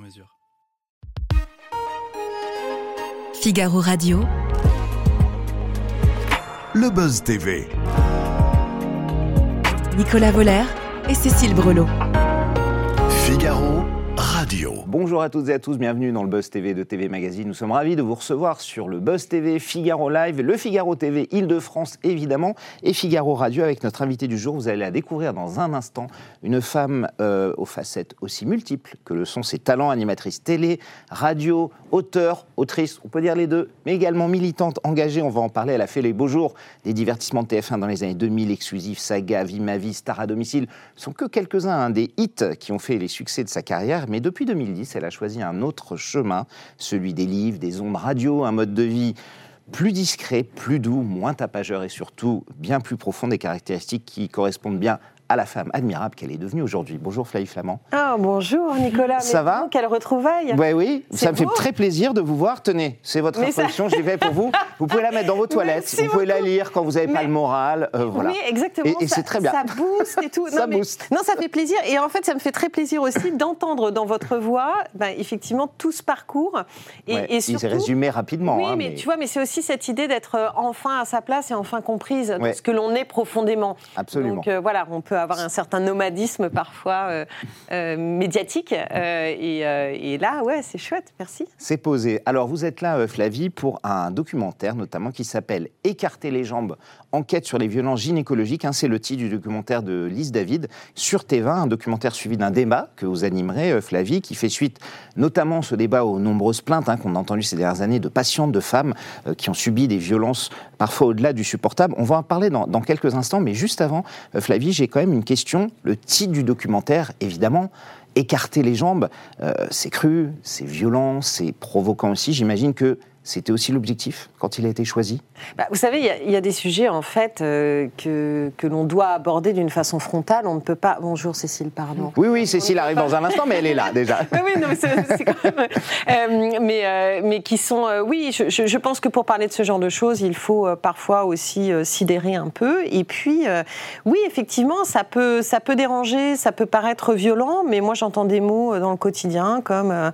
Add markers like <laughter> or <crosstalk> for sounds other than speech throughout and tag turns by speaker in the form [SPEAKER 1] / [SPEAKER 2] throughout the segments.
[SPEAKER 1] mesure.
[SPEAKER 2] Figaro Radio.
[SPEAKER 3] Le Buzz TV.
[SPEAKER 2] Nicolas Voller et Cécile Brelot.
[SPEAKER 3] Figaro Radio.
[SPEAKER 4] Bonjour à toutes et à tous, bienvenue dans le Buzz TV de TV Magazine. Nous sommes ravis de vous recevoir sur le Buzz TV Figaro Live, le Figaro TV Île-de-France évidemment, et Figaro Radio avec notre invité du jour. Vous allez la découvrir dans un instant, une femme euh, aux facettes aussi multiples que le sont ses talents, animatrice télé, radio, auteur, autrice, on peut dire les deux, mais également militante, engagée, on va en parler. Elle a fait les beaux jours des divertissements de TF1 dans les années 2000, exclusif, saga, vie ma vie, star à domicile. Ce sont que quelques-uns hein, des hits qui ont fait les succès de sa carrière, mais depuis 2010, elle a choisi un autre chemin, celui des livres, des ondes radio, un mode de vie plus discret, plus doux, moins tapageur et surtout bien plus profond, des caractéristiques qui correspondent bien à la femme admirable qu'elle est devenue aujourd'hui. Bonjour Flavie Flamand.
[SPEAKER 5] Ah bonjour Nicolas.
[SPEAKER 4] Ça va
[SPEAKER 5] Quelle retrouvaille.
[SPEAKER 4] Oui,
[SPEAKER 5] C'est
[SPEAKER 4] ça me fait très plaisir de vous voir. Tenez, c'est votre
[SPEAKER 5] Mais ça-
[SPEAKER 4] l'ai fait pour vous. Vous pouvez la mettre dans vos toilettes, vous pouvez la lire quand vous n'avez pas le moral. euh, voilà.
[SPEAKER 5] Oui, exactement.
[SPEAKER 4] Et- c'est très bien.
[SPEAKER 5] Ça booste et tout. <laughs>
[SPEAKER 4] Ça
[SPEAKER 5] non, mais-
[SPEAKER 4] booste.
[SPEAKER 5] non, ça fait plaisir. Et en fait, ça me fait très plaisir aussi d'entendre dans votre voix, ben, effectivement, tout ce parcours. Et,
[SPEAKER 4] Ouais,
[SPEAKER 5] et
[SPEAKER 4] il s'est
[SPEAKER 5] surtout,
[SPEAKER 4] résumé rapidement.
[SPEAKER 5] Oui,
[SPEAKER 4] hein,
[SPEAKER 5] mais, tu vois, mais c'est aussi cette idée d'être euh, enfin à sa place et enfin comprise
[SPEAKER 4] Ouais.
[SPEAKER 5] de ce que l'on est profondément.
[SPEAKER 4] Absolument.
[SPEAKER 5] Donc euh, voilà, on peut avoir un certain nomadisme parfois euh, euh, médiatique. euh, et, là, ouais, c'est chouette. Merci.
[SPEAKER 4] C'est posé. Alors, vous êtes là, Flavie, pour un documentaire notamment qui s'appelle Écarter les jambes, enquête sur les violences gynécologiques. hein, c'est le titre du documentaire de Lise David sur TV1, un documentaire suivi d'un débat que vous animerez, Flavie, qui fait suite notamment ce débat aux nombreuses plaintes hein, qu'on a entendues ces dernières années de patientes, de femmes qui ont subi des violences parfois au-delà du supportable. On va en parler dans, quelques instants, mais juste avant, Flavie, j'ai quand même une question. Le titre du documentaire, évidemment, écarter les jambes, euh, c'est cru, c'est violent, c'est provoquant aussi. J'imagine que c'était aussi l'objectif quand il a été choisi.
[SPEAKER 5] Bah, vous savez, il y a- il y, a des sujets en fait euh, que, que l'on doit aborder d'une façon frontale. On ne peut pas. Bonjour Cécile, pardon.
[SPEAKER 4] Oui, oui, Cécile arrive dans un instant, mais elle est là <laughs> déjà.
[SPEAKER 5] Oui, oui, non, mais c'est quand même. euh, mais, euh, mais qui sont. oui, je, je- je pense que pour parler de ce genre de choses, il faut parfois aussi sidérer un peu. Et puis, oui, effectivement, ça peut, ça peut déranger, ça peut paraître violent, mais moi j'entends des mots dans le quotidien comme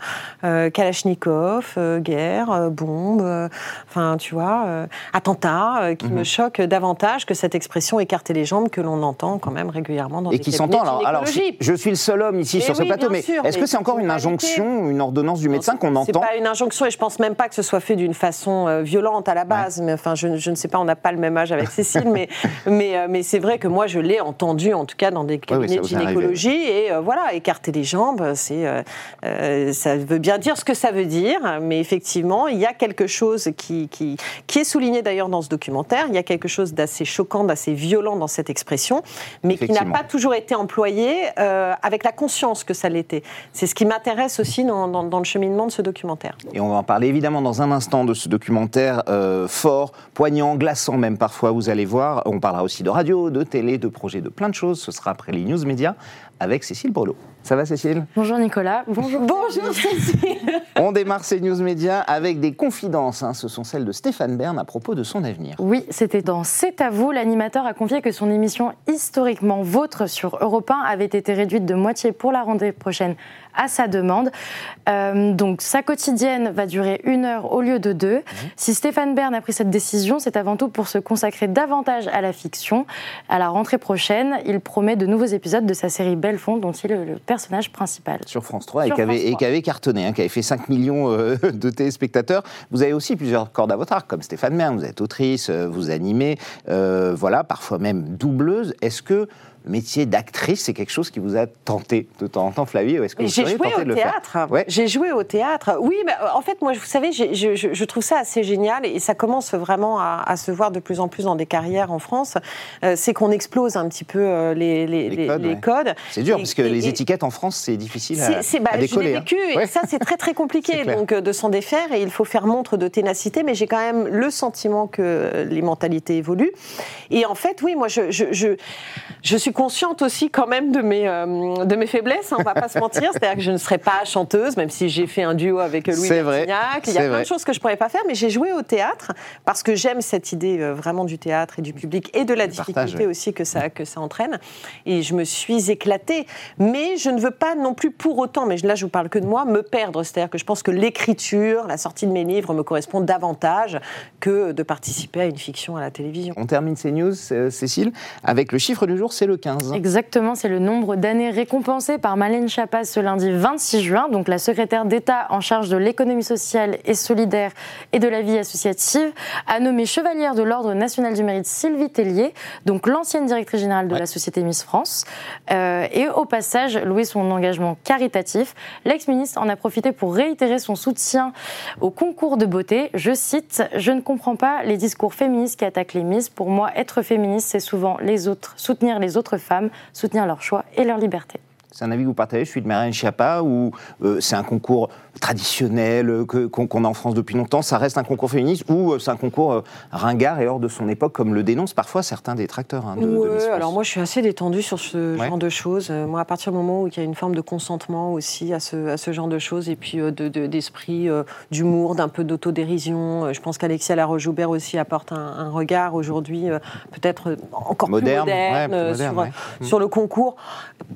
[SPEAKER 5] Kalachnikov, guerre, euh, bombe, euh, enfin, tu vois, euh, attentat, euh, qui
[SPEAKER 4] Mhm.
[SPEAKER 5] me choquent davantage que cette expression écarter les jambes que l'on entend quand même régulièrement dans
[SPEAKER 4] Et
[SPEAKER 5] des
[SPEAKER 4] qui s'entend. Alors, alors,
[SPEAKER 5] gynécologie.
[SPEAKER 4] je suis le seul homme ici
[SPEAKER 5] Mais
[SPEAKER 4] sur ce
[SPEAKER 5] oui,
[SPEAKER 4] plateau,
[SPEAKER 5] bien
[SPEAKER 4] mais est-ce que c'est encore une injonction, une ordonnance du médecin qu'on
[SPEAKER 5] c'est
[SPEAKER 4] entend
[SPEAKER 5] pas une injonction et je pense même pas que ce soit fait d'une façon violente à la base. Mais enfin, je, je ne sais pas, on n'a pas le même âge avec Cécile, mais <laughs> mais mais c'est vrai que moi je l'ai entendu en tout cas dans des
[SPEAKER 4] oui,
[SPEAKER 5] cabinets
[SPEAKER 4] ça
[SPEAKER 5] de
[SPEAKER 4] arrivé.
[SPEAKER 5] gynécologie et euh, voilà, écarter les jambes, c'est euh, euh, ça veut bien dire ce que ça veut dire, mais effectivement il y a quelque chose qui qui qui est souligné d'ailleurs dans ce documentaire. Il y a quelque chose d'assez choquant, d'assez violent dans cette expression, mais qui n'a pas toujours été employé euh, avec la conscience que ça l'était. C'est ce qui m'intéresse aussi dans, dans- dans le cheminement de ce documentaire.
[SPEAKER 4] Et on va en parler évidemment dans un instant de ce documentaire euh, fort, poignant, glaçant même parfois, vous allez voir. On parlera aussi de radio, de télé, de projets, de plein de choses. Ce sera après les news médias avec Cécile Brelot. Ça va Cécile?
[SPEAKER 6] Bonjour Nicolas. Bonjour.
[SPEAKER 5] Bonjour Cécile. <laughs>
[SPEAKER 4] On démarre ces news médias avec des confidences. hein. Ce sont celles de Stéphane Bern à propos de son avenir.
[SPEAKER 6] Oui, c'était dans C'est à vous. L'animateur a confié que son émission historiquement vôtre sur Europe 1 avait été réduite de moitié pour la rentrée prochaine à sa demande. Euh, donc sa quotidienne va durer une heure au lieu de deux. Si Stéphane Bern a pris cette décision, c'est avant tout pour se consacrer davantage à la fiction. À la rentrée prochaine, il promet de nouveaux épisodes de sa série Belfond, dont il est le personnage principal.
[SPEAKER 4] Sur France 3 et qui avait,
[SPEAKER 6] France
[SPEAKER 4] et
[SPEAKER 6] 3.
[SPEAKER 4] qui avait cartonné, hein, qui avait fait 5 millions euh, <laughs> de téléspectateurs. Vous avez aussi plusieurs cordes à votre arc, comme Stéphane Bern. Vous êtes autrice, euh, vous animez, euh, voilà, parfois même doubleuse. Est-ce que métier d'actrice, c'est quelque chose qui vous a tenté de temps en temps, Flavie Est-ce que vous
[SPEAKER 5] J'ai
[SPEAKER 4] seriez
[SPEAKER 5] joué
[SPEAKER 4] tenté
[SPEAKER 5] au
[SPEAKER 4] de le faire
[SPEAKER 5] théâtre.
[SPEAKER 4] Ouais.
[SPEAKER 5] J'ai joué au théâtre. Oui, mais euh, en fait, moi, vous savez, je, je- je trouve ça assez génial et ça commence vraiment à, à se voir de plus en plus dans des carrières en France. Euh, c'est qu'on explose un petit peu euh, les, les-
[SPEAKER 4] Les
[SPEAKER 5] les-
[SPEAKER 4] codes,
[SPEAKER 5] les
[SPEAKER 4] ouais.
[SPEAKER 5] codes.
[SPEAKER 4] C'est dur,
[SPEAKER 5] Et-
[SPEAKER 4] parce que
[SPEAKER 5] et-
[SPEAKER 4] les
[SPEAKER 5] et-
[SPEAKER 4] étiquettes en France, c'est difficile à,
[SPEAKER 5] bah,
[SPEAKER 4] à
[SPEAKER 5] je
[SPEAKER 4] décoller. hein.
[SPEAKER 5] vécu et
[SPEAKER 4] Ouais.
[SPEAKER 5] ça c'est très très compliqué <laughs> donc de s'en défaire et il faut faire montre de ténacité mais j'ai quand même le sentiment que les mentalités évoluent et en fait oui moi je, je, je, je suis consciente aussi quand même de mes, euh, de mes faiblesses hein, on va pas se mentir c'est-à-dire que je ne serai pas chanteuse même si j'ai fait un duo avec Louis Bertignac il y a plein
[SPEAKER 4] vrai.
[SPEAKER 5] de choses que je pourrais pas faire mais j'ai joué au théâtre parce que j'aime cette idée euh, vraiment du théâtre et du public et de la difficulté
[SPEAKER 4] partage, ouais.
[SPEAKER 5] aussi que ça, que ça entraîne. Et je me suis éclatée. Mais je ne veux pas non plus pour autant, mais là je vous parle que de moi, me perdre. C'est-à-dire que je pense que l'écriture, la sortie de mes livres me correspond davantage que de participer à une fiction à la télévision.
[SPEAKER 4] On termine ces news, euh, Cécile, avec le chiffre du jour, c'est le 15.
[SPEAKER 6] Exactement, c'est le nombre d'années récompensées par Malène Chapas ce lundi 26 juin. Donc la secrétaire d'État en charge de l'économie sociale et solidaire et de la vie associative a nommé chevalière de l'Ordre national du mérite Sylvie Tellier, donc l'ancienne directrice générale de
[SPEAKER 4] Ouais.
[SPEAKER 6] la société Miss France. Euh, et au passage, loué son engagement caritatif, l'ex-ministre en a profité pour réitérer son soutien au concours de beauté. Je cite Je ne comprends pas les discours féministes qui attaquent les Miss. Pour moi, être féministe, c'est souvent les autres, soutenir les autres femmes, soutenir leur choix et leur liberté.
[SPEAKER 4] C'est un avis que vous partagez, celui de Marine Schiappa, ou euh, c'est un concours traditionnel euh, que- qu'on qu'on a en France depuis longtemps Ça reste un concours féministe ou euh, c'est un concours euh, ringard et hors de son époque, comme le dénoncent parfois certains détracteurs hein, de, de
[SPEAKER 5] alors moi je suis assez détendue sur ce
[SPEAKER 4] Ouais.
[SPEAKER 5] genre de choses. Moi, à partir du moment où il y a une forme de consentement aussi à ce, à ce genre de choses, et puis de- de- d'esprit d'humour, d'un peu d'autodérision, je pense qu'Alexia Laroche-Joubert aussi apporte un, un regard aujourd'hui peut-être encore
[SPEAKER 4] Moderne,
[SPEAKER 5] plus moderne,
[SPEAKER 4] ouais, plus moderne,
[SPEAKER 5] sur,
[SPEAKER 4] ouais. Mm.
[SPEAKER 5] sur le concours.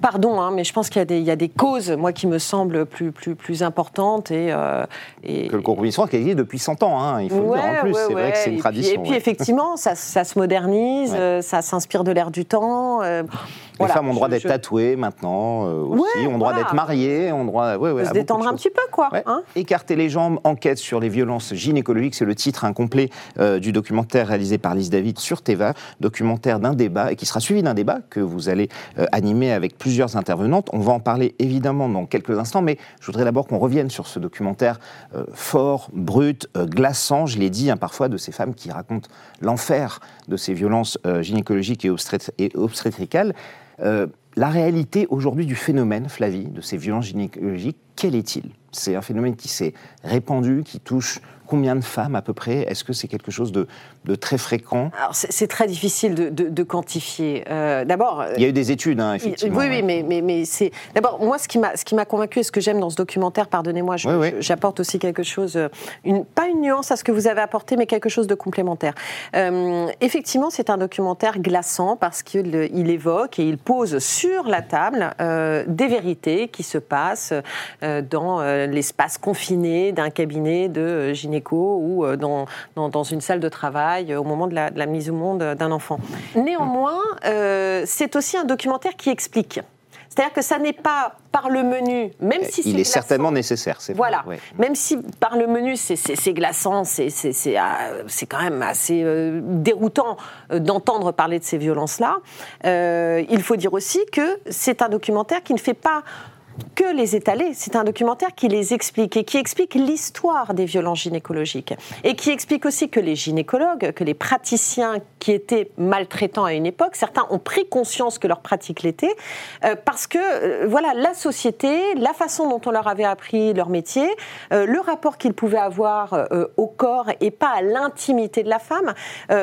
[SPEAKER 5] Pardon, hein, mais je pense qu'il y, a des- il y a des causes, moi, qui me semblent plus, plus, plus importantes. Et, euh, et,
[SPEAKER 4] Que le concours qui existe depuis 100 ans, hein, il faut le dire en plus.
[SPEAKER 5] Ouais,
[SPEAKER 4] c'est vrai que c'est une
[SPEAKER 5] Et puis-
[SPEAKER 4] tradition.
[SPEAKER 5] Et puis, effectivement, ça, ça se modernise, euh, ça s'inspire de l'air du temps. euh, voilà.
[SPEAKER 4] femmes ont le droit d'être
[SPEAKER 5] je-
[SPEAKER 4] tatouées maintenant euh, aussi,
[SPEAKER 5] Ouais,
[SPEAKER 4] ont le droit
[SPEAKER 5] voilà.
[SPEAKER 4] d'être mariées, ont le droit ouais,
[SPEAKER 5] se détendre un petit peu, quoi. Hein.
[SPEAKER 4] Écarter les jambes, enquête sur les violences gynécologiques, c'est le titre incomplet euh, du documentaire réalisé par Lise David sur Teva, documentaire d'un débat et qui sera suivi d'un débat que vous allez euh, animer avec plusieurs intervenantes. On va en parler évidemment dans quelques instants, mais je voudrais d'abord qu'on revienne sur ce documentaire fort, brut, glaçant, je l'ai dit, hein, parfois de ces femmes qui racontent l'enfer de ces violences gynécologiques et obstétricales. Euh, la réalité aujourd'hui du phénomène, Flavie, de ces violences gynécologiques, quel est-il? C'est un phénomène qui s'est répandu, qui touche combien de femmes à peu près? Est-ce que c'est quelque chose de, de très fréquent?
[SPEAKER 5] Alors, c'est très difficile de, de- de quantifier. Euh, D'abord.
[SPEAKER 4] Il y a eu des études, hein, effectivement.
[SPEAKER 5] oui, oui, mais, mais, mais c'est. D'abord, moi, ce qui m'a ce qui m'a convaincu et ce que j'aime dans ce documentaire, pardonnez-moi,
[SPEAKER 4] Oui, oui.
[SPEAKER 5] j'apporte aussi quelque chose, euh, une, pas une nuance à ce que vous avez apporté, mais quelque chose de complémentaire. Euh, effectivement, c'est un documentaire glaçant parce qu'il euh, il évoque et il pose sur la table euh, des vérités qui se passent euh, dans euh, l'espace confiné d'un cabinet de euh, gynéco ou euh, dans, dans, dans une salle de travail euh, au moment de la, de la mise au monde euh, d'un enfant. Néanmoins, euh, c'est aussi un documentaire qui explique. C'est-à-dire que ça n'est pas par le menu, même si c'est
[SPEAKER 4] Il est
[SPEAKER 5] glaçant.
[SPEAKER 4] certainement nécessaire, c'est vrai,
[SPEAKER 5] Voilà.
[SPEAKER 4] ouais.
[SPEAKER 5] Même si par le menu, c'est- glaçant, c'est c'est- euh, quand même assez euh, déroutant euh, d'entendre parler de ces violences-là, euh, il faut dire aussi que c'est un documentaire qui ne fait pas que les étaler, c'est un documentaire qui les explique et qui explique l'histoire des violences gynécologiques et qui explique aussi que les gynécologues, que les praticiens qui étaient maltraitants à une époque, certains ont pris conscience que leur pratique l'était euh, parce que euh, voilà la société, la façon dont on leur avait appris leur métier, euh, le rapport qu'ils pouvaient avoir au corps et pas à l'intimité de la femme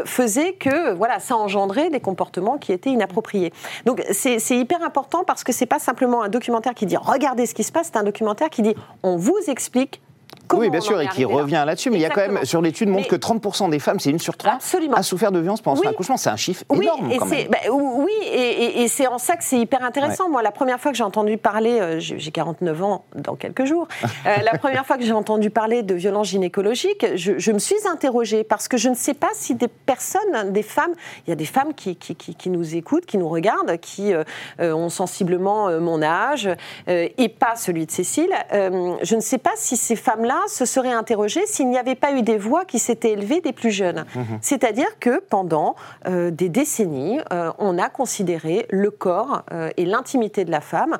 [SPEAKER 5] faisait que voilà ça engendrait des comportements qui étaient inappropriés. Donc c'est hyper important parce que c'est pas simplement un documentaire qui dit regardez ce qui se passe, c'est un documentaire qui dit on vous explique comment
[SPEAKER 4] oui, bien sûr, et qui revient là-dessus. Mais il y a quand même, sur l'étude, montre
[SPEAKER 5] Mais-
[SPEAKER 4] que 30% des femmes, c'est une sur trois,
[SPEAKER 5] Absolument.
[SPEAKER 4] a souffert de violence pendant son
[SPEAKER 5] Oui.
[SPEAKER 4] accouchement. C'est un chiffre
[SPEAKER 5] Oui,
[SPEAKER 4] énorme
[SPEAKER 5] et
[SPEAKER 4] quand
[SPEAKER 5] c'est
[SPEAKER 4] même.
[SPEAKER 5] bah, oui, et, et- et c'est en ça que c'est hyper intéressant. Moi, la première fois que j'ai entendu parler, euh, j'ai j'ai 49 ans dans quelques jours, euh, la première fois que j'ai entendu parler de violences gynécologiques, je, je me suis interrogée parce que je ne sais pas si des personnes, des femmes, il y a des femmes qui, qui, qui- qui nous écoutent, qui nous regardent, qui euh, ont sensiblement mon âge et pas celui de Cécile. Je ne sais pas si ces femmes-là femmes-là se seraient interrogées s'il n'y avait pas eu des voix qui s'étaient élevées des plus jeunes.
[SPEAKER 4] Mhm.
[SPEAKER 5] C'est-à-dire que pendant euh, des décennies, euh, on a considéré le corps euh, et l'intimité de la femme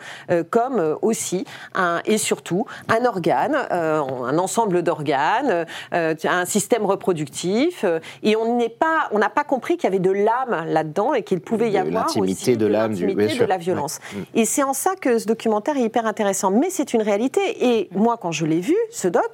[SPEAKER 5] comme aussi un, et surtout un organe, un ensemble d'organes, un système reproductif. et on n'est pas, on n'a pas compris qu'il y avait de l'âme là-dedans et qu'il pouvait y
[SPEAKER 4] De
[SPEAKER 5] avoir
[SPEAKER 4] l'intimité
[SPEAKER 5] aussi
[SPEAKER 4] de l'âme, du-
[SPEAKER 5] de la violence.
[SPEAKER 4] Mm.
[SPEAKER 5] Et c'est en ça que ce documentaire est hyper intéressant. Mais c'est une réalité. Et moi, quand je l'ai vu, ce doc,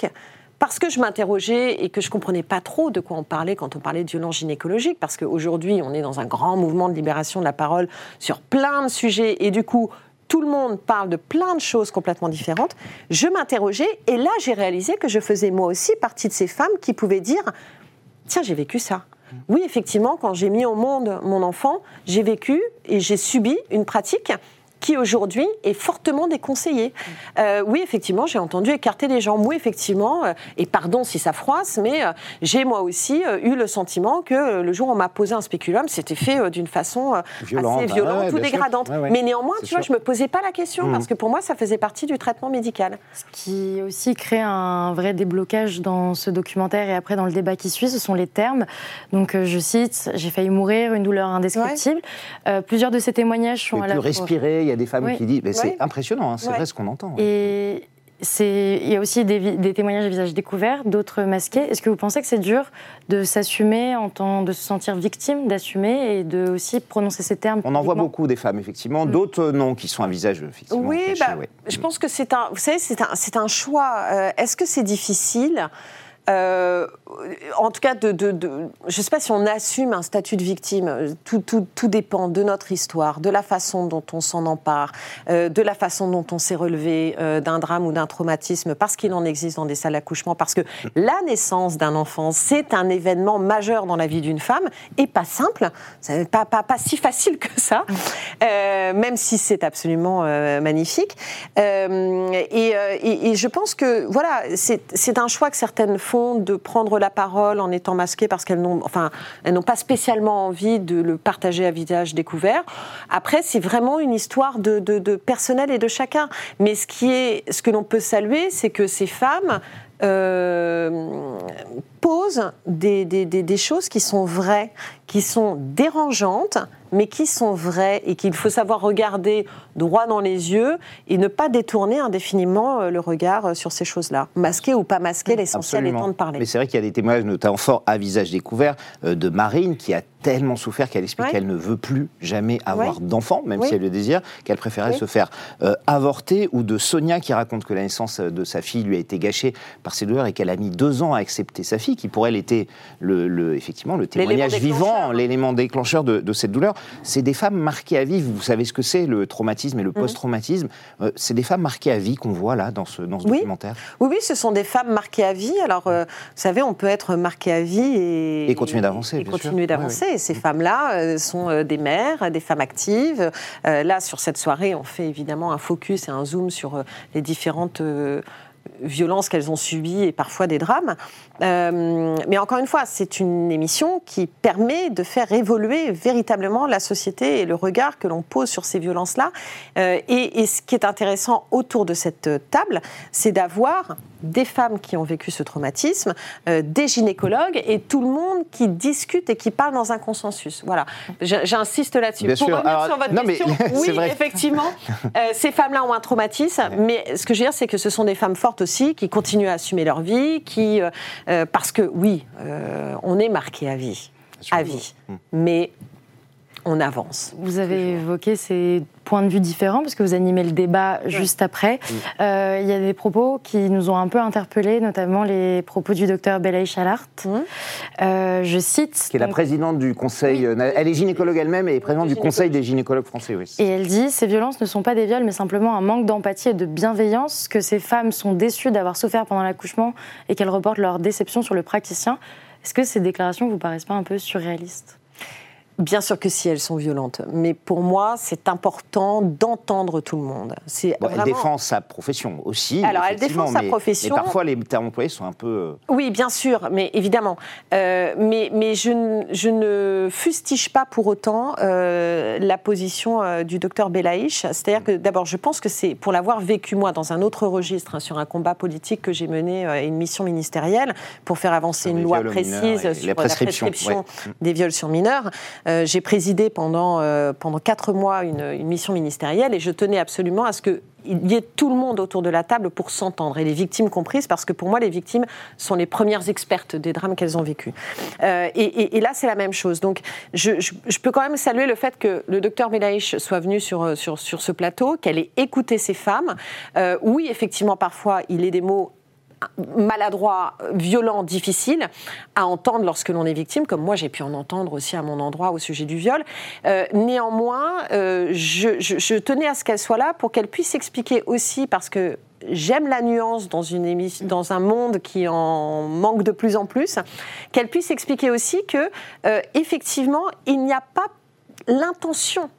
[SPEAKER 5] parce que je m'interrogeais et que je comprenais pas trop de quoi on parlait quand on parlait de violence gynécologique, parce qu'aujourd'hui, on est dans un grand mouvement de libération de la parole sur plein de sujets, et du coup, tout le monde parle de plein de choses complètement différentes. Je m'interrogeais, et là, j'ai réalisé que je faisais moi aussi partie de ces femmes qui pouvaient dire Tiens, j'ai vécu ça. Oui, effectivement, quand j'ai mis au monde mon enfant, j'ai vécu et j'ai subi une pratique qui aujourd'hui est fortement déconseillée. Euh, oui, effectivement, j'ai entendu écarter les jambes. Oui, effectivement, euh, et pardon si ça froisse, mais euh, j'ai moi aussi euh, eu le sentiment que euh, le jour où on m'a posé un spéculum, c'était fait euh, d'une façon euh,
[SPEAKER 4] Violente,
[SPEAKER 5] assez violente
[SPEAKER 4] ouais,
[SPEAKER 5] ou dégradante.
[SPEAKER 4] Ouais, ouais.
[SPEAKER 5] Mais néanmoins, tu vois,
[SPEAKER 4] sûr.
[SPEAKER 5] je me posais pas la question
[SPEAKER 4] Mhm.
[SPEAKER 5] parce que pour moi, ça faisait partie du traitement médical.
[SPEAKER 6] Ce qui aussi crée un vrai déblocage dans ce documentaire et après dans le débat qui suit, ce sont les termes. Donc euh, je cite, j'ai failli mourir, une douleur indescriptible. Euh, plusieurs de ces témoignages sont à la
[SPEAKER 4] respirer. Il y a des femmes
[SPEAKER 6] Oui.
[SPEAKER 4] qui disent. mais c'est impressionnant, hein, c'est vrai ce qu'on entend.
[SPEAKER 6] Et il y a aussi des, témoignages à visage découvert, d'autres masqués. Est-ce que vous pensez que c'est dur de s'assumer, en tant, de se sentir victime, d'assumer et de aussi prononcer ces termes
[SPEAKER 4] On en voit beaucoup des femmes, effectivement.
[SPEAKER 5] Mm.
[SPEAKER 4] D'autres, non, qui sont un visage, effectivement.
[SPEAKER 5] Oui,
[SPEAKER 4] caché,
[SPEAKER 5] bah,
[SPEAKER 4] ouais.
[SPEAKER 5] je pense que c'est un, vous savez, c'est un, c'est un choix. Euh, Est-ce que c'est difficile? Euh, en tout cas, je ne sais pas si on assume un statut de victime. Tout, dépend de notre histoire, de la façon dont on s'en empare, euh, de la façon dont on s'est relevé euh, d'un drame ou d'un traumatisme, parce qu'il en existe dans des salles d'accouchement, parce que la naissance d'un enfant, c'est un événement majeur dans la vie d'une femme et pas simple, pas, pas, pas si facile que ça, euh, même si c'est absolument magnifique. Et, et- je pense que voilà, c'est un choix que certaines font de prendre la parole en étant masquées parce qu'elles n'ont, enfin, elles pas spécialement envie de le partager à visage découvert. Après, c'est vraiment une histoire de personnel et de chacun. Mais ce qui est, ce que l'on peut saluer, c'est que ces femmes euh, posent des, des- des- des choses qui sont vraies, qui sont dérangeantes, mais qui sont vraies et qu'il faut savoir regarder droit dans les yeux et ne pas détourner indéfiniment euh, le regard euh, sur ces choses-là. Masqué ou pas masqué, l'essentiel
[SPEAKER 4] Absolument.
[SPEAKER 5] étant de parler.
[SPEAKER 4] Mais c'est vrai qu'il y a des témoignages, notamment forts à visage découvert, euh, de Marine qui a tellement souffert qu'elle explique
[SPEAKER 5] Ouais.
[SPEAKER 4] qu'elle ne veut plus jamais avoir
[SPEAKER 5] Ouais.
[SPEAKER 4] d'enfant, même
[SPEAKER 5] Oui.
[SPEAKER 4] si elle le désire, qu'elle préférait
[SPEAKER 5] Oui.
[SPEAKER 4] se faire euh, avorter, ou de Sonia qui raconte que la naissance de sa fille lui a été gâchée par ses douleurs et qu'elle a mis deux ans à accepter sa fille, qui pour elle était le, le- effectivement le témoignage vivant,
[SPEAKER 5] déclencheur.
[SPEAKER 4] l'élément déclencheur de, de cette douleur. C'est des femmes marquées à vie. Vous savez ce que c'est le traumatisme
[SPEAKER 5] Mhm.
[SPEAKER 4] et le post-traumatisme. Euh, c'est des femmes marquées à vie qu'on voit là dans ce, dans ce
[SPEAKER 5] Oui.
[SPEAKER 4] documentaire?
[SPEAKER 5] Oui, oui, ce sont des femmes marquées à vie. Alors, euh, vous savez, on peut être marqué à vie et,
[SPEAKER 4] Et continuer d'avancer,
[SPEAKER 5] Et continuer d'avancer. Et ces femmes-là euh, sont euh, des mères, des femmes actives. Là, sur cette soirée, on fait évidemment un focus et un zoom sur les différentes. Violences qu'elles ont subies et parfois des drames. Euh, mais encore une fois, c'est une émission qui permet de faire évoluer véritablement la société et le regard que l'on pose sur ces violences-là. Euh, et, ce qui est intéressant autour de cette table, c'est d'avoir des femmes qui ont vécu ce traumatisme, euh, des gynécologues et tout le monde qui discute et qui parle dans un consensus. Voilà, j'insiste là-dessus. Pour
[SPEAKER 4] sûr.
[SPEAKER 5] revenir
[SPEAKER 4] Alors,
[SPEAKER 5] sur votre
[SPEAKER 4] non, mais
[SPEAKER 5] question, <laughs>
[SPEAKER 4] c'est
[SPEAKER 5] oui, effectivement, euh, ces femmes-là ont un traumatisme, mais ce que je veux dire, c'est que ce sont des femmes fortes aussi, qui continuent à assumer leur vie, qui, euh, parce que oui, on est marqué à vie, à vie,
[SPEAKER 4] Mm.
[SPEAKER 5] mais on avance.
[SPEAKER 6] Vous avez évoqué ces points de vue différents parce que vous animez le débat juste après. Euh, Il y a des propos qui nous ont un peu interpellés, notamment les propos du docteur Belaï Chalart.
[SPEAKER 5] Mhm.
[SPEAKER 6] Euh, je cite.
[SPEAKER 4] qui est la présidente du conseil. euh, Elle est gynécologue elle-même et est présidente du conseil des gynécologues français. Oui.
[SPEAKER 6] Et elle dit Ces violences ne sont pas des viols, mais simplement un manque d'empathie et de bienveillance, que ces femmes sont déçues d'avoir souffert pendant l'accouchement et qu'elles reportent leur déception sur le praticien. Est-ce que ces déclarations vous paraissent pas un peu surréalistes?
[SPEAKER 5] Bien sûr que si elles sont violentes, mais pour moi, c'est important d'entendre tout le monde. C'est
[SPEAKER 4] Bon, Elle défend sa profession aussi.
[SPEAKER 5] Alors, elle défend sa profession.
[SPEAKER 4] Mais parfois, les termes employés sont un peu. euh,
[SPEAKER 5] Oui, bien sûr, mais évidemment. Euh, mais mais je, ne- je ne fustige pas pour autant euh, la position euh, du docteur Belaïch. C'est-à-dire que d'abord, je pense que c'est pour l'avoir vécu moi dans un autre registre, hein, sur un combat politique que j'ai mené, une mission ministérielle pour faire avancer une loi précise sur
[SPEAKER 4] la
[SPEAKER 5] la
[SPEAKER 4] prescription,
[SPEAKER 5] prescription
[SPEAKER 4] ouais.
[SPEAKER 5] des viols sur mineurs. Euh, j'ai présidé pendant, euh, pendant quatre mois une, mission ministérielle et je tenais absolument à ce qu'il y ait tout le monde autour de la table pour s'entendre, et les victimes comprises, parce que pour moi, les victimes sont les premières expertes des drames qu'elles ont vécus. Euh, et, là, c'est la même chose. Donc, je, peux quand même saluer le fait que le docteur Belaïch soit venu sur, sur, sur ce plateau, qu'elle ait écouté ces femmes. Oui, effectivement, parfois, il est des mots maladroit, violent, difficile à entendre lorsque l'on est victime, comme moi j'ai pu en entendre aussi à mon endroit au sujet du viol. Euh, néanmoins, euh, je, tenais à ce qu'elle soit là pour qu'elle puisse expliquer aussi, parce que j'aime la nuance dans, une émission, dans un monde qui en manque de plus en plus, qu'elle puisse expliquer aussi que, euh, effectivement, il n'y a pas l'intention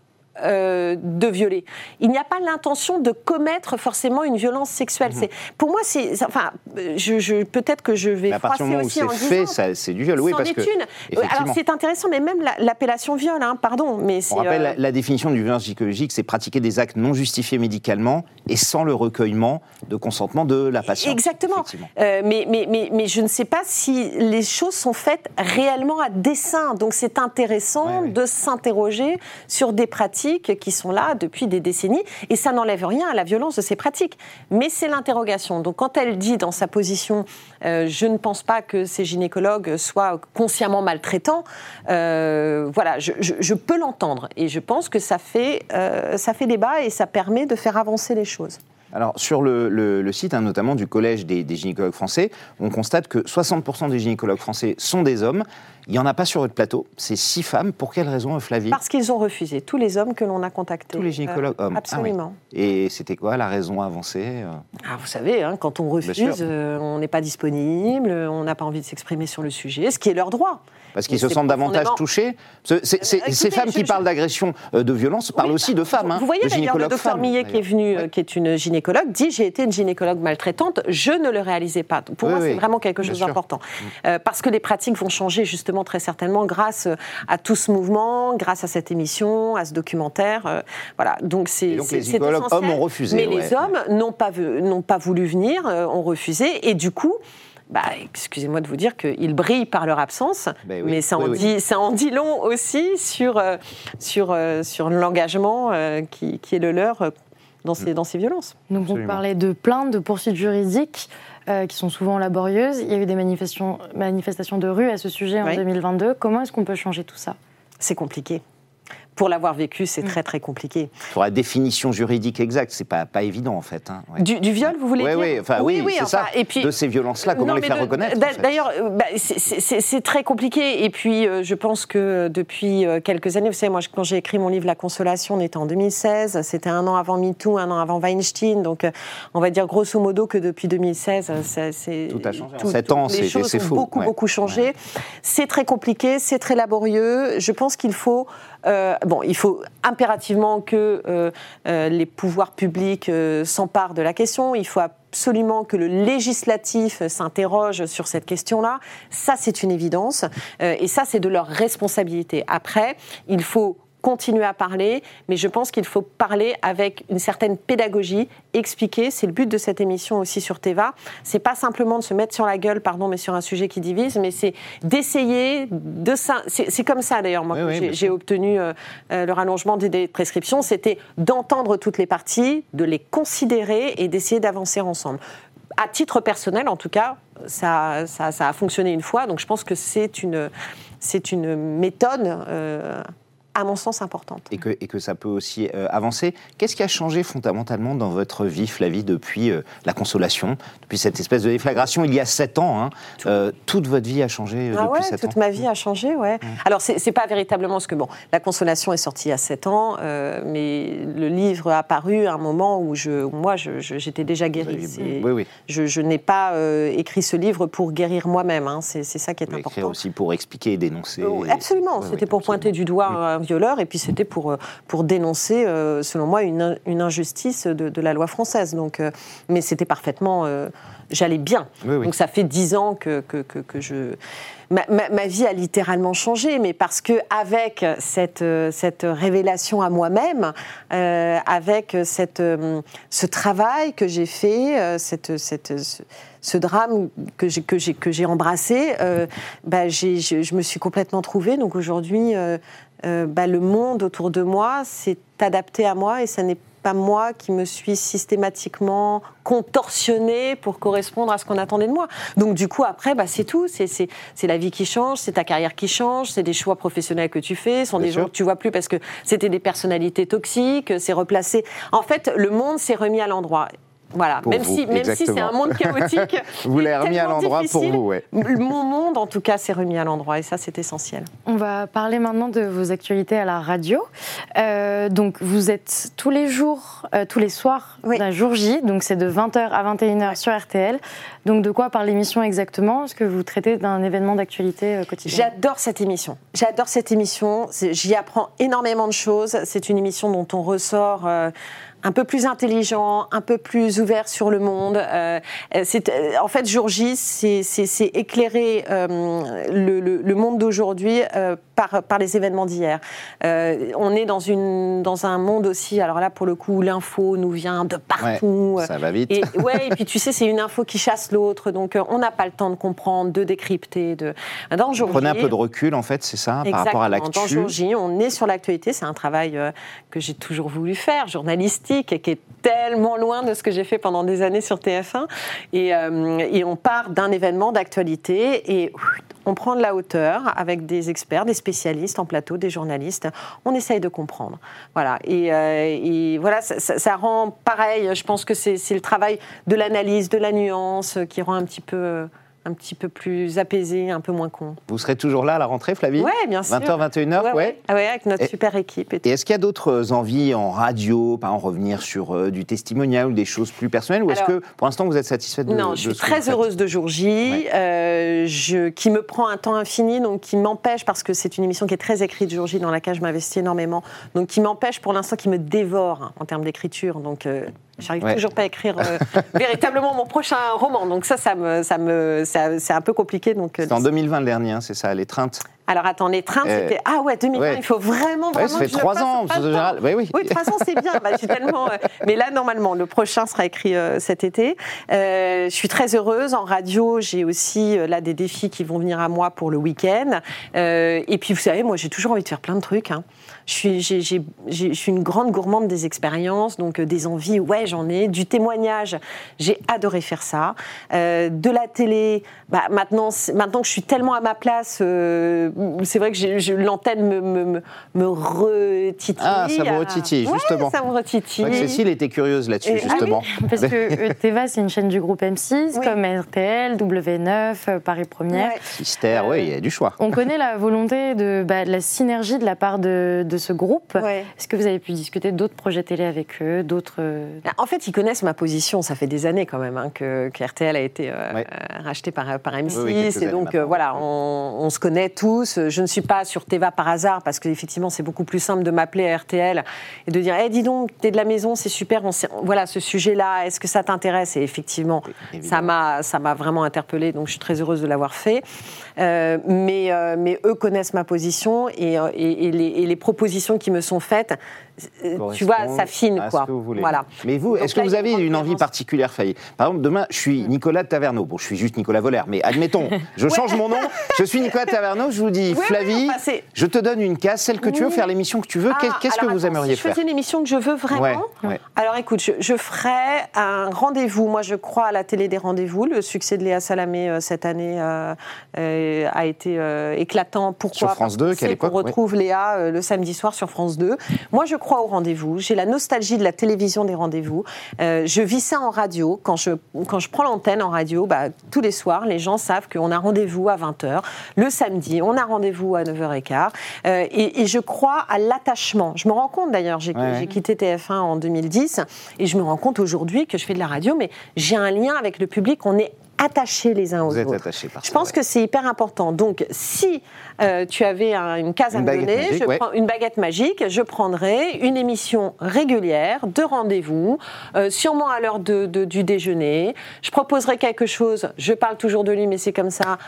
[SPEAKER 5] euh, de violer. Il n'y a pas l'intention de commettre forcément une violence sexuelle. C'est pour moi, c'est enfin, je, je- peut-être que je vais
[SPEAKER 4] à partir du
[SPEAKER 5] froisser
[SPEAKER 4] moment où
[SPEAKER 5] aussi
[SPEAKER 4] c'est
[SPEAKER 5] en
[SPEAKER 4] fait, ça- c'est du viol. Oui, parce
[SPEAKER 5] est
[SPEAKER 4] que.
[SPEAKER 5] une. Alors c'est intéressant, mais même la- l'appellation viol, hein, pardon, mais c'est
[SPEAKER 4] On rappelle,
[SPEAKER 5] euh,
[SPEAKER 4] la, la définition du violence psychologique, c'est pratiquer des actes non justifiés médicalement et sans le recueillement de consentement de la patiente.
[SPEAKER 5] Exactement. Euh, mais, mais, mais, mais je ne sais pas si les choses sont faites réellement à dessein. Donc c'est intéressant
[SPEAKER 4] Ouais, ouais.
[SPEAKER 5] de s'interroger sur des pratiques qui sont là depuis des décennies. Et ça n'enlève rien à la violence de ces pratiques. Mais c'est l'interrogation. Donc quand elle dit dans sa position, euh, je ne pense pas que ces gynécologues soient consciemment maltraitants, euh, voilà, je, peux l'entendre. Et je pense que ça fait, euh, ça fait débat et ça permet de faire avancer les choses.
[SPEAKER 4] Alors, sur le, le- le site, hein, notamment du Collège des, des gynécologues français, on constate que 60% des gynécologues français sont des hommes. Il n'y en a pas sur votre plateau. C'est six femmes. Pour quelle raison, Flavie?
[SPEAKER 5] Parce qu'ils ont refusé, tous les hommes que l'on a contactés.
[SPEAKER 4] Tous les gynécologues
[SPEAKER 5] Euh,
[SPEAKER 4] hommes. Ah oui.
[SPEAKER 5] Absolument.
[SPEAKER 4] Et c'était quoi la raison avancée euh?
[SPEAKER 5] Ah, vous savez, hein, quand on refuse, euh, on n'est pas disponible, on n'a pas envie de s'exprimer sur le sujet, ce qui est leur droit.
[SPEAKER 4] Parce qu'ils se sentent davantage touchés
[SPEAKER 5] Euh,
[SPEAKER 4] Ces
[SPEAKER 5] écoutez,
[SPEAKER 4] femmes
[SPEAKER 5] je-
[SPEAKER 4] qui
[SPEAKER 5] je-
[SPEAKER 4] parlent d'agression, euh, de violence, parlent
[SPEAKER 5] Oui,
[SPEAKER 4] aussi de femmes. hein,
[SPEAKER 5] Vous voyez
[SPEAKER 4] de
[SPEAKER 5] d'ailleurs le
[SPEAKER 4] gynécologues
[SPEAKER 5] docteur Millet qui est venu, euh,
[SPEAKER 4] Ouais.
[SPEAKER 5] qui est une gynécologue, dit j'ai été une gynécologue maltraitante, je ne le réalisais pas. Pour
[SPEAKER 4] Oui,
[SPEAKER 5] moi,
[SPEAKER 4] oui,
[SPEAKER 5] c'est vraiment quelque chose d'important. Euh, parce que les pratiques vont changer justement très certainement grâce euh, à tout ce mouvement, grâce à cette émission, à ce documentaire. euh, voilà, donc c'est
[SPEAKER 4] les gynécologues hommes ont refusé,
[SPEAKER 5] Mais
[SPEAKER 4] ouais.
[SPEAKER 5] les hommes n'ont pas, n'ont pas voulu venir, ont refusé, et du coup. Bah, excusez-moi de vous dire qu'ils brillent par leur absence,
[SPEAKER 4] Ben oui,
[SPEAKER 5] mais ça en,
[SPEAKER 4] oui, oui.
[SPEAKER 5] Dit, ça en dit long aussi sur, sur, sur l'engagement qui, qui est le leur dans ces, dans ces violences.
[SPEAKER 6] Donc
[SPEAKER 4] Absolument.
[SPEAKER 6] on parlait de plaintes, de poursuites juridiques euh, qui sont souvent laborieuses. Il y a eu des manifestations, manifestations de rue à ce sujet en
[SPEAKER 5] Oui.
[SPEAKER 6] 2022. Comment est-ce qu'on peut changer tout ça?
[SPEAKER 5] C'est compliqué. Pour l'avoir vécu, c'est
[SPEAKER 6] Mm.
[SPEAKER 5] très très compliqué.
[SPEAKER 4] Sur la définition juridique exacte, c'est pas, pas évident en fait. hein, ouais.
[SPEAKER 5] Du, du viol, vous voulez
[SPEAKER 4] Ouais,
[SPEAKER 5] dire
[SPEAKER 4] ouais, enfin, oui, c'est ça.
[SPEAKER 5] Et puis,
[SPEAKER 4] de ces violences-là, comment
[SPEAKER 5] Non,
[SPEAKER 4] les faire
[SPEAKER 5] de-
[SPEAKER 4] reconnaître
[SPEAKER 5] D'ailleurs, euh, bah, c'est- très compliqué. Et puis, euh, je pense que depuis euh, quelques années, vous savez, moi, je- quand j'ai écrit mon livre La Consolation, on était en 2016. C'était un an avant MeToo, un an avant Weinstein. Donc, on va dire grosso modo que depuis 2016, euh, ça- c'est
[SPEAKER 4] Tout a changé. En sept ans,
[SPEAKER 5] les
[SPEAKER 4] c'est-
[SPEAKER 5] choses ont
[SPEAKER 4] faux.
[SPEAKER 5] beaucoup,
[SPEAKER 4] Ouais.
[SPEAKER 5] beaucoup changé. C'est très compliqué, c'est très laborieux. Je pense qu'il faut, euh, bon, il faut impérativement que euh, euh, les pouvoirs publics euh, s'emparent de la question. Il faut absolument que le législatif s'interroge sur cette question-là. Ça, c'est une évidence. Et ça, c'est de leur responsabilité. Après, il faut continuer à parler, mais je pense qu'il faut parler avec une certaine pédagogie, expliquer, c'est le but de cette émission aussi sur Teva, c'est pas simplement de se mettre sur la gueule, pardon, mais sur un sujet qui divise, mais c'est d'essayer de... C'est comme ça d'ailleurs, moi,
[SPEAKER 4] Oui,
[SPEAKER 5] j'ai- obtenu euh, euh, le rallongement des délais de prescription, c'était d'entendre toutes les parties, de les considérer et d'essayer d'avancer ensemble. À titre personnel, en tout cas, ça, ça, ça a fonctionné une fois, donc je pense que c'est une, c'est une méthode euh, à mon sens, importante.
[SPEAKER 4] Et que, et que ça peut aussi euh, avancer. Qu'est-ce qui a changé fondamentalement dans votre vie, Flavie, depuis euh, la consolation, depuis cette espèce de déflagration il y a sept ans hein euh, Toute votre vie a changé
[SPEAKER 5] Ah
[SPEAKER 4] depuis
[SPEAKER 5] ouais, toute
[SPEAKER 4] ans
[SPEAKER 5] ma vie a changé, ouais. Alors, c'est c'est pas véritablement ce que. Bon, La Consolation est sortie il y a 7 ans, mais le livre a apparu à un moment où, je, où moi, j'étais déjà guérie.
[SPEAKER 4] Oui, oui.
[SPEAKER 5] Je, je n'ai pas écrit ce livre pour guérir moi-même, hein. c'est ça qui est
[SPEAKER 4] Vous
[SPEAKER 5] important.
[SPEAKER 4] aussi pour expliquer et dénoncer.
[SPEAKER 5] Oh, Absolument, c'était pour
[SPEAKER 4] absolument.
[SPEAKER 5] pointer du doigt violeur et puis c'était pour, euh, pour dénoncer, euh, selon moi, une, une injustice de, de la loi française. Donc, euh, mais c'était parfaitement. J'allais bien.
[SPEAKER 4] Oui, oui.
[SPEAKER 5] Donc ça fait dix ans que, que, que, que je. Ma, ma- ma vie a littéralement changé, mais parce que avec cette, cette révélation à moi-même, euh, avec cette, ce travail que j'ai fait, cette, cette, ce, ce drame que j'ai que j'ai que j'ai embrassé, euh, bah, j'ai- je, je me suis complètement trouvée. Donc aujourd'hui, euh, euh, bah, le monde autour de moi s'est adapté à moi et ça n'est pas moi qui me suis systématiquement contorsionnée pour correspondre à ce qu'on attendait de moi. Donc du coup, après, bah, c'est tout. C'est- C'est c'est la vie qui change, c'est ta carrière qui change, c'est des choix professionnels que tu fais, ce sont
[SPEAKER 4] Bien
[SPEAKER 5] des
[SPEAKER 4] sûr.
[SPEAKER 5] gens que tu vois plus parce que c'était des personnalités toxiques, c'est replacé. En fait, le monde s'est remis à l'endroit. Voilà,
[SPEAKER 4] Pour
[SPEAKER 5] même
[SPEAKER 4] vous,
[SPEAKER 5] si, même si c'est un monde chaotique. <laughs>
[SPEAKER 4] Vous l'avez remis à l'endroit pour vous, ouais.
[SPEAKER 5] Mon monde, en tout cas, s'est remis à l'endroit et ça, c'est essentiel.
[SPEAKER 6] On va parler maintenant de vos actualités à la radio. Euh, donc, vous êtes tous les jours, euh, tous les soirs
[SPEAKER 5] Oui.
[SPEAKER 6] d'un jour J. Donc, c'est de 20h à 21h sur RTL. Donc, de quoi parle l'émission exactement? Est-ce que vous traitez d'un événement d'actualité euh, quotidienne
[SPEAKER 5] J'adore cette émission. J'adore cette émission. J'y apprends énormément de choses. C'est une émission dont on ressort. Euh, un peu plus intelligent, un peu plus ouvert sur le monde. Euh, c'est, euh, en fait, Jour J, c'est, c'est- c'est éclairer euh, le, le- le monde d'aujourd'hui euh, par, par les événements d'hier. Euh, on est dans, une, dans un monde aussi, alors là, pour le coup, l'info nous vient de partout.
[SPEAKER 4] Ça va vite.
[SPEAKER 5] Et, ouais, et puis tu sais, c'est une info qui chasse l'autre, donc euh, on n'a pas le temps de comprendre, de décrypter. De... Dans Jour
[SPEAKER 4] Prenez un peu de recul, en fait, c'est ça, par rapport à
[SPEAKER 5] Exactement. Dans
[SPEAKER 4] l'actu.
[SPEAKER 5] Jour J, on est sur l'actualité. C'est un travail euh, que j'ai toujours voulu faire, journalistique, et qui est tellement loin de ce que j'ai fait pendant des années sur TF1. Et, euh, et on part d'un événement d'actualité et on prend de la hauteur avec des experts, des spécialistes en plateau, des journalistes. On essaye de comprendre. Voilà. Et, euh, voilà, ça, rend pareil. Je pense que c'est c'est le travail de l'analyse, de la nuance, euh, qui rend un petit peu. Un petit peu plus apaisé, un peu moins con.
[SPEAKER 4] Vous serez toujours là à la rentrée, Flavie
[SPEAKER 5] Ouais, bien sûr.
[SPEAKER 4] 20h, 21h,
[SPEAKER 5] Ouais,
[SPEAKER 4] ouais.
[SPEAKER 5] Ah ouais, avec notre
[SPEAKER 4] Et-
[SPEAKER 5] super équipe. Et
[SPEAKER 4] Et est-ce qu'il y a d'autres envies en radio, par exemple revenir sur euh, du testimonial ou des choses plus personnelles, ou est-ce que pour l'instant vous êtes satisfaite de
[SPEAKER 5] non,
[SPEAKER 4] de
[SPEAKER 5] je suis très heureuse de jour J,
[SPEAKER 4] Ouais.
[SPEAKER 5] euh, je, qui me prend un temps infini, donc qui m'empêche, parce que c'est une émission qui est très écrite jour J, dans laquelle je m'investis énormément, donc qui m'empêche pour l'instant, qui me dévore hein, en termes d'écriture. Donc, euh, j'arrive
[SPEAKER 4] Ouais.
[SPEAKER 5] toujours pas à écrire euh, <laughs> véritablement mon prochain roman. Donc ça, ça me, ça me, ça- c'est un peu compliqué. Donc, euh,
[SPEAKER 4] C'est en 2020 le dernier, hein, c'est ça, les treintes
[SPEAKER 5] alors attends, les trains,
[SPEAKER 4] Euh,
[SPEAKER 5] c'était ah ouais 2020.
[SPEAKER 4] ouais.
[SPEAKER 5] Il faut vraiment,
[SPEAKER 4] Ouais,
[SPEAKER 5] vraiment
[SPEAKER 4] ça fait trois ans, en général- oui, oui.
[SPEAKER 5] Oui, toute façon, c'est bien. Bah, tellement, euh, Mais là, normalement, le prochain sera écrit cet été. Je suis très heureuse. En radio, j'ai aussi là des défis qui vont venir à moi pour le week-end. Et puis, vous savez, moi, j'ai toujours envie de faire plein de trucs. hein. Je suis, j'ai- j'ai- j'ai- je suis une grande gourmande des expériences, donc euh, des envies. Ouais, j'en ai. Du témoignage, j'ai adoré faire ça. Euh, de la télé, bah, maintenant, que je suis tellement à ma place, euh, c'est vrai que j'ai- je- l'antenne me, me, me, me retitille.
[SPEAKER 4] Ah, ça vous retitille,
[SPEAKER 5] Ouais,
[SPEAKER 4] justement.
[SPEAKER 5] ça me retitille.
[SPEAKER 4] Cécile était curieuse là-dessus,
[SPEAKER 5] Et- ah
[SPEAKER 4] justement.
[SPEAKER 6] Parce <laughs> que Teva, c'est une chaîne du groupe M6,
[SPEAKER 5] Oui.
[SPEAKER 6] comme RTL, W9, euh, Paris Première.
[SPEAKER 5] Ouais.
[SPEAKER 4] Mystère, oui, il y a du choix.
[SPEAKER 6] On connaît la volonté de, bah, de la synergie de la part de, de ce groupe.
[SPEAKER 5] Ouais.
[SPEAKER 6] Est-ce que vous avez pu discuter d'autres projets télé avec eux, d'autres euh,
[SPEAKER 5] En fait, ils connaissent ma position. Ça fait des années quand même hein, que, que RTL a été euh,
[SPEAKER 4] Ouais.
[SPEAKER 5] euh, racheté par, par M6.
[SPEAKER 4] Oui, oui, quelques
[SPEAKER 5] et donc, euh, voilà, on, on se connaît tous. Je ne suis pas sur Teva par hasard parce qu'effectivement, c'est beaucoup plus simple de m'appeler à RTL et de dire hey, dis donc, t'es de la maison, c'est super. On sait- voilà, ce sujet-là, est-ce que ça t'intéresse? Et effectivement, ça m'a ça m'a vraiment interpellée. Donc, je suis très heureuse de l'avoir fait. Euh, mais, euh, mais eux connaissent ma position et, euh, et- et les, et les propositions qui me sont faites, tu vois, s'affine,
[SPEAKER 4] à ce
[SPEAKER 5] quoi.
[SPEAKER 4] que vous voulez.
[SPEAKER 5] Voilà.
[SPEAKER 4] Mais vous, est-ce que
[SPEAKER 5] là,
[SPEAKER 4] vous avez
[SPEAKER 5] une
[SPEAKER 4] envie particulière, Faye Par exemple, demain, je suis Nicolas Taverneau. Bon, je suis juste Nicolas Volaire, mais admettons, je change mon nom. Je suis Nicolas Taverneau. Je vous dis,
[SPEAKER 5] Oui,
[SPEAKER 4] Flavie,
[SPEAKER 5] enfin,
[SPEAKER 4] je te donne une case, celle que tu veux, faire l'émission que tu veux.
[SPEAKER 5] Ah,
[SPEAKER 4] Qu'est-ce que vous
[SPEAKER 5] attends,
[SPEAKER 4] aimeriez
[SPEAKER 5] si
[SPEAKER 4] faire
[SPEAKER 5] je faisais l'émission que je veux vraiment,
[SPEAKER 4] Ouais, ouais.
[SPEAKER 5] alors écoute, je, je ferai un rendez-vous. Moi, je crois à la télé des rendez-vous. Le succès de Léa Salamé euh, cette année euh, euh, a été euh, éclatant. Pourquoi?
[SPEAKER 4] Sur France 2,
[SPEAKER 5] Parce qu'on
[SPEAKER 4] qu'à l'époque, ouais.
[SPEAKER 5] retrouve Léa euh, le samedi soir sur France 2. Moi, je crois au rendez-vous. J'ai la nostalgie de la télévision des rendez-vous. Euh, je vis ça en radio. Quand je, quand je prends l'antenne en radio, bah, tous les soirs, les gens savent qu'on a rendez-vous à 20h. Le samedi, on a rendez-vous à 9h15. Euh, et, et je crois à l'attachement. Je me rends compte d'ailleurs, j'ai
[SPEAKER 4] Ouais, ouais.
[SPEAKER 5] j'ai quitté TF1 en 2010 et je me rends compte aujourd'hui que je fais de la radio, mais j'ai un lien avec le public. On est attachés les uns aux
[SPEAKER 4] Vous êtes
[SPEAKER 5] autres.
[SPEAKER 4] par
[SPEAKER 5] Je pense que c'est hyper important. Donc, si euh, tu avais un- une case à me donner,
[SPEAKER 4] magique,
[SPEAKER 5] je
[SPEAKER 4] ouais.
[SPEAKER 5] prends une baguette magique, je prendrais une émission régulière de rendez-vous, euh, sûrement à l'heure de- de- du déjeuner. Je proposerais quelque chose, je parle toujours de lui, mais c'est comme ça,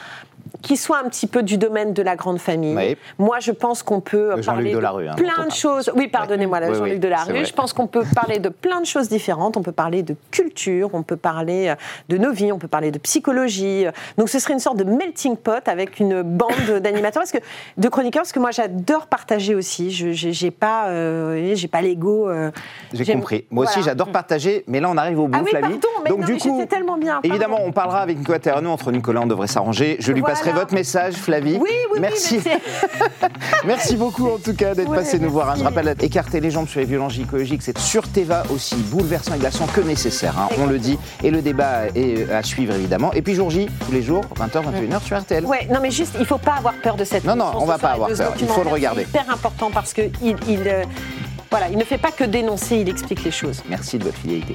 [SPEAKER 5] qui soit un petit peu du domaine de la grande famille.
[SPEAKER 4] Oui.
[SPEAKER 5] Moi, je pense qu'on peut
[SPEAKER 4] Jean-Luc
[SPEAKER 5] parler de
[SPEAKER 4] Delarue, hein,
[SPEAKER 5] plein de choses. Oui, pardonnez-moi,
[SPEAKER 4] Oui, oui,
[SPEAKER 5] Jean-Luc
[SPEAKER 4] c'est
[SPEAKER 5] Delarue. Je pense qu'on peut parler de plein de choses différentes. On peut parler de culture, on peut parler euh, de nos vies, on peut parler de psychologie. Donc, ce serait une sorte de melting pot avec une bande <laughs> d'animateurs, parce que de chroniqueurs, parce que moi, j'adore partager aussi. Je j'ai j'ai pas, euh, j'ai pas l'ego. euh,
[SPEAKER 4] J'ai compris. Moi aussi, j'adore partager, mais là, on arrive au bout,
[SPEAKER 5] Ah oui,
[SPEAKER 4] Flavie.
[SPEAKER 5] pardon, mais
[SPEAKER 4] Donc,
[SPEAKER 5] non,
[SPEAKER 4] du
[SPEAKER 5] mais
[SPEAKER 4] coup,
[SPEAKER 5] tellement bien. pardon.
[SPEAKER 4] évidemment, on parlera avec Nicolas Terrano. Entre Nicolas, on devrait s'arranger. Je lui
[SPEAKER 5] Voilà.
[SPEAKER 4] passerai votre message, Flavie.
[SPEAKER 5] Oui, oui,
[SPEAKER 4] Merci.
[SPEAKER 5] oui, <laughs>
[SPEAKER 4] Merci beaucoup en tout cas d'être
[SPEAKER 5] Ouais,
[SPEAKER 4] passé nous voir. hein. Je rappelle, écarter les jambes sur les violences gynécologiques, c'est sur Teva aussi bouleversant et glaçant que nécessaire. hein. On le dit. Et le débat est à suivre évidemment. Et puis jour J, tous les jours, 20h, 21h sur RTL.
[SPEAKER 5] Ouais, non mais juste, il faut pas avoir peur de cette
[SPEAKER 4] Non, non, on
[SPEAKER 5] ce
[SPEAKER 4] va pas avoir peur. Il faut le regarder.
[SPEAKER 5] C'est hyper important parce que il, il, euh, voilà, il ne fait pas que dénoncer, il explique les choses.
[SPEAKER 4] Merci de votre fidélité.